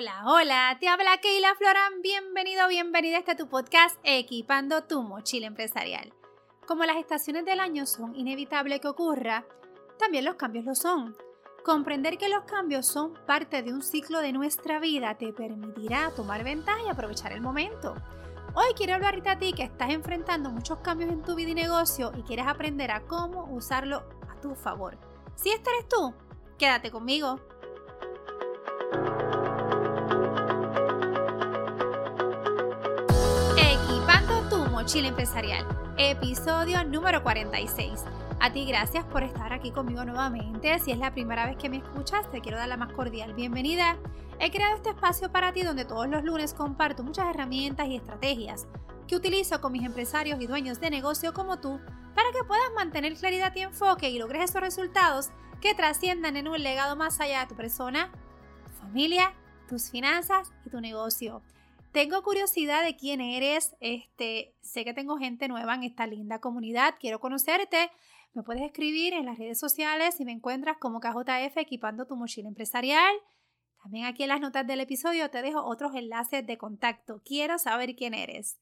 Hola, hola, te habla Keila Floran, bienvenido, bienvenida a este tu podcast Equipando tu mochila empresarial. Como las estaciones del año son inevitable que ocurra, también los cambios lo son. Comprender que los cambios son parte de un ciclo de nuestra vida te permitirá tomar ventaja y aprovechar el momento. Hoy quiero hablarte a ti que estás enfrentando muchos cambios en tu vida y negocio y quieres aprender a cómo usarlo a tu favor. Si este eres tú, quédate conmigo. Mochila empresarial, episodio número 46. A ti gracias por estar aquí conmigo nuevamente. Si es la primera vez que me escuchas, te quiero dar la más cordial bienvenida. He creado este espacio para ti donde todos los lunes comparto muchas herramientas y estrategias que utilizo con mis empresarios y dueños de negocio como tú para que puedas mantener claridad y enfoque y logres esos resultados que trasciendan en un legado más allá de tu persona, tu familia, tus finanzas y tu negocio. Tengo curiosidad de quién eres, este, sé que tengo gente nueva en esta linda comunidad, quiero conocerte. Me puedes escribir en las redes sociales si me encuentras como KJF equipando tu mochila empresarial. También aquí en las notas del episodio te dejo otros enlaces de contacto. Quiero saber quién eres.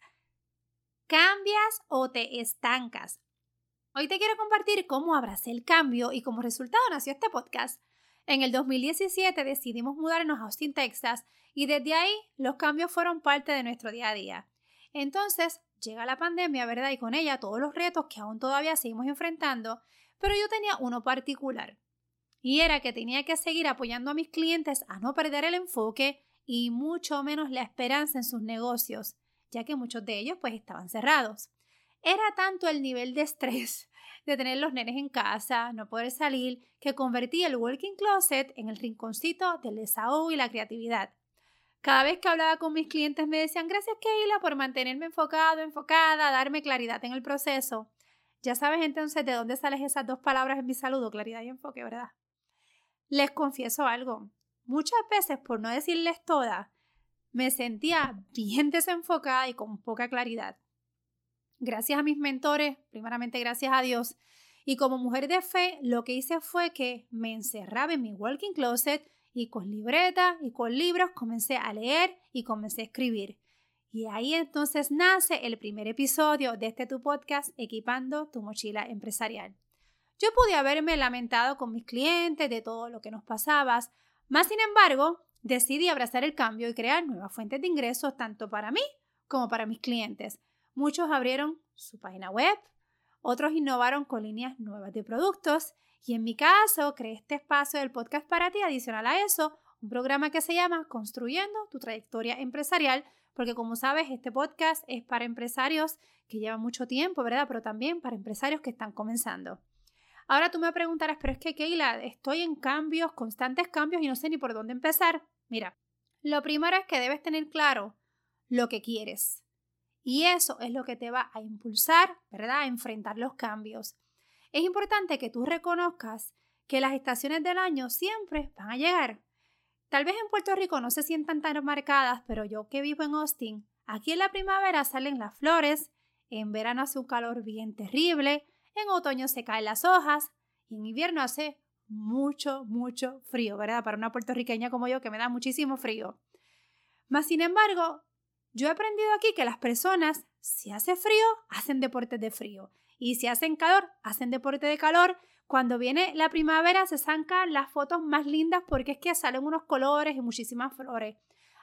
¿Cambias o te estancas? Hoy te quiero compartir cómo abracé el cambio y como resultado nació este podcast. En el 2017 decidimos mudarnos a Austin, Texas, y desde ahí los cambios fueron parte de nuestro día a día. Entonces llega la pandemia, ¿verdad? Y con ella todos los retos que aún todavía seguimos enfrentando, pero yo tenía uno particular. Y era que tenía que seguir apoyando a mis clientes a no perder el enfoque y mucho menos la esperanza en sus negocios, ya que muchos de ellos pues estaban cerrados. Era tanto el nivel de estrés de tener los nenes en casa, no poder salir, que convertí el working closet en el rinconcito del desahogo y la creatividad. Cada vez que hablaba con mis clientes me decían gracias Keila por mantenerme enfocado, enfocada, darme claridad en el proceso. Ya sabes entonces de dónde salen esas dos palabras en mi saludo, claridad y enfoque, ¿verdad? Les confieso algo. Muchas veces, por no decirles todas, me sentía bien desenfocada y con poca claridad. Gracias a mis mentores, primeramente gracias a Dios, y como mujer de fe, lo que hice fue que me encerraba en mi walking closet y con libreta y con libros comencé a leer y comencé a escribir. Y ahí entonces nace el primer episodio de este tu podcast, Equipando tu mochila empresarial. Yo pude haberme lamentado con mis clientes de todo lo que nos pasaba, más sin embargo, decidí abrazar el cambio y crear nuevas fuentes de ingresos tanto para mí como para mis clientes. Muchos abrieron su página web, otros innovaron con líneas nuevas de productos y en mi caso creé este espacio del podcast para ti adicional a eso, un programa que se llama Construyendo tu trayectoria empresarial, porque como sabes, este podcast es para empresarios que llevan mucho tiempo, ¿verdad? Pero también para empresarios que están comenzando. Ahora tú me preguntarás, pero es que Keila, estoy en cambios, constantes cambios y no sé ni por dónde empezar. Mira, lo primero es que debes tener claro lo que quieres. Y eso es lo que te va a impulsar, ¿verdad?, a enfrentar los cambios. Es importante que tú reconozcas que las estaciones del año siempre van a llegar. Tal vez en Puerto Rico no se sientan tan marcadas, pero yo que vivo en Austin, aquí en la primavera salen las flores, en verano hace un calor bien terrible, en otoño se caen las hojas y en invierno hace mucho, mucho frío, ¿verdad? Para una puertorriqueña como yo que me da muchísimo frío. Mas, sin embargo, yo he aprendido aquí que las personas, si hace frío, hacen deportes de frío. Y si hacen calor, hacen deporte de calor. Cuando viene la primavera se sacan las fotos más lindas porque es que salen unos colores y muchísimas flores.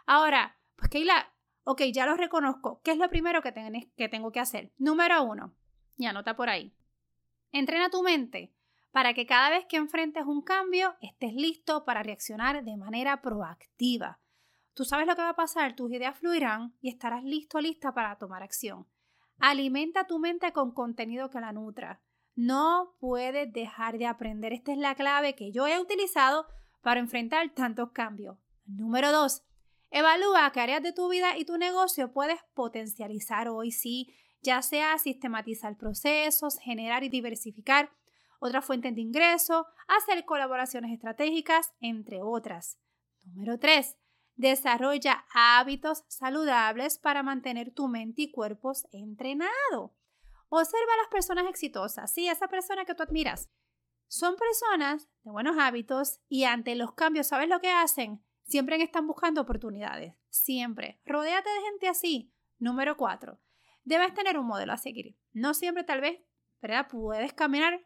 Ahora, pues Keila, ok, ya lo reconozco. ¿Qué es lo primero que, que tengo que hacer? Número uno, y anota por ahí. Entrena tu mente para que cada vez que enfrentes un cambio estés listo para reaccionar de manera proactiva. Tú sabes lo que va a pasar, tus ideas fluirán y estarás listo, lista para tomar acción. Alimenta tu mente con contenido que la nutra. No puedes dejar de aprender. Esta es la clave que yo he utilizado para enfrentar tantos cambios. Número dos, evalúa qué áreas de tu vida y tu negocio puedes potencializar hoy, sí, ya sea sistematizar procesos, generar y diversificar otras fuentes de ingreso, hacer colaboraciones estratégicas, entre otras. Número 3. Desarrolla hábitos saludables para mantener tu mente y cuerpos entrenados. Observa a las personas exitosas, sí, esa persona que tú admiras. Son personas de buenos hábitos y ante los cambios, ¿sabes lo que hacen? siempre están buscando oportunidades. Siempre. Rodéate de gente así. Número cuatro. Debes tener un modelo a seguir. No siempre tal vez, ¿verdad? Puedes caminar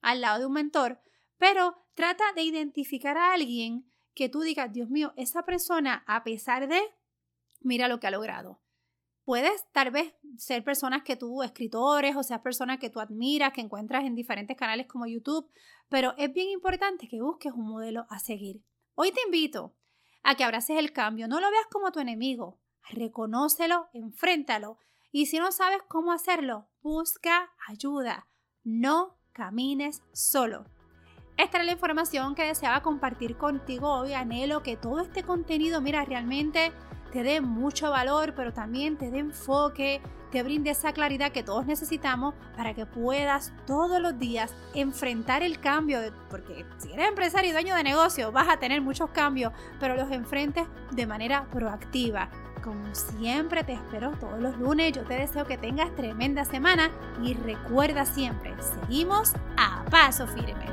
al lado de un mentor, pero trata de identificar a alguien que tú digas, Dios mío, esa persona, a pesar de, mira lo que ha logrado. Puedes tal vez ser personas que tú, escritores, o seas personas que tú admiras, que encuentras en diferentes canales como YouTube, pero es bien importante que busques un modelo a seguir. Hoy te invito a que abraces el cambio, no lo veas como tu enemigo, reconócelo, enfréntalo y si no sabes cómo hacerlo, busca ayuda. No camines solo. Esta era la información que deseaba compartir contigo hoy. Anhelo que todo este contenido, mira, realmente te dé mucho valor, pero también te dé enfoque, te brinde esa claridad que todos necesitamos para que puedas todos los días enfrentar el cambio, porque si eres empresario y dueño de negocio vas a tener muchos cambios, pero los enfrentes de manera proactiva. Como siempre te espero todos los lunes, yo te deseo que tengas tremenda semana y recuerda siempre, seguimos a paso firme.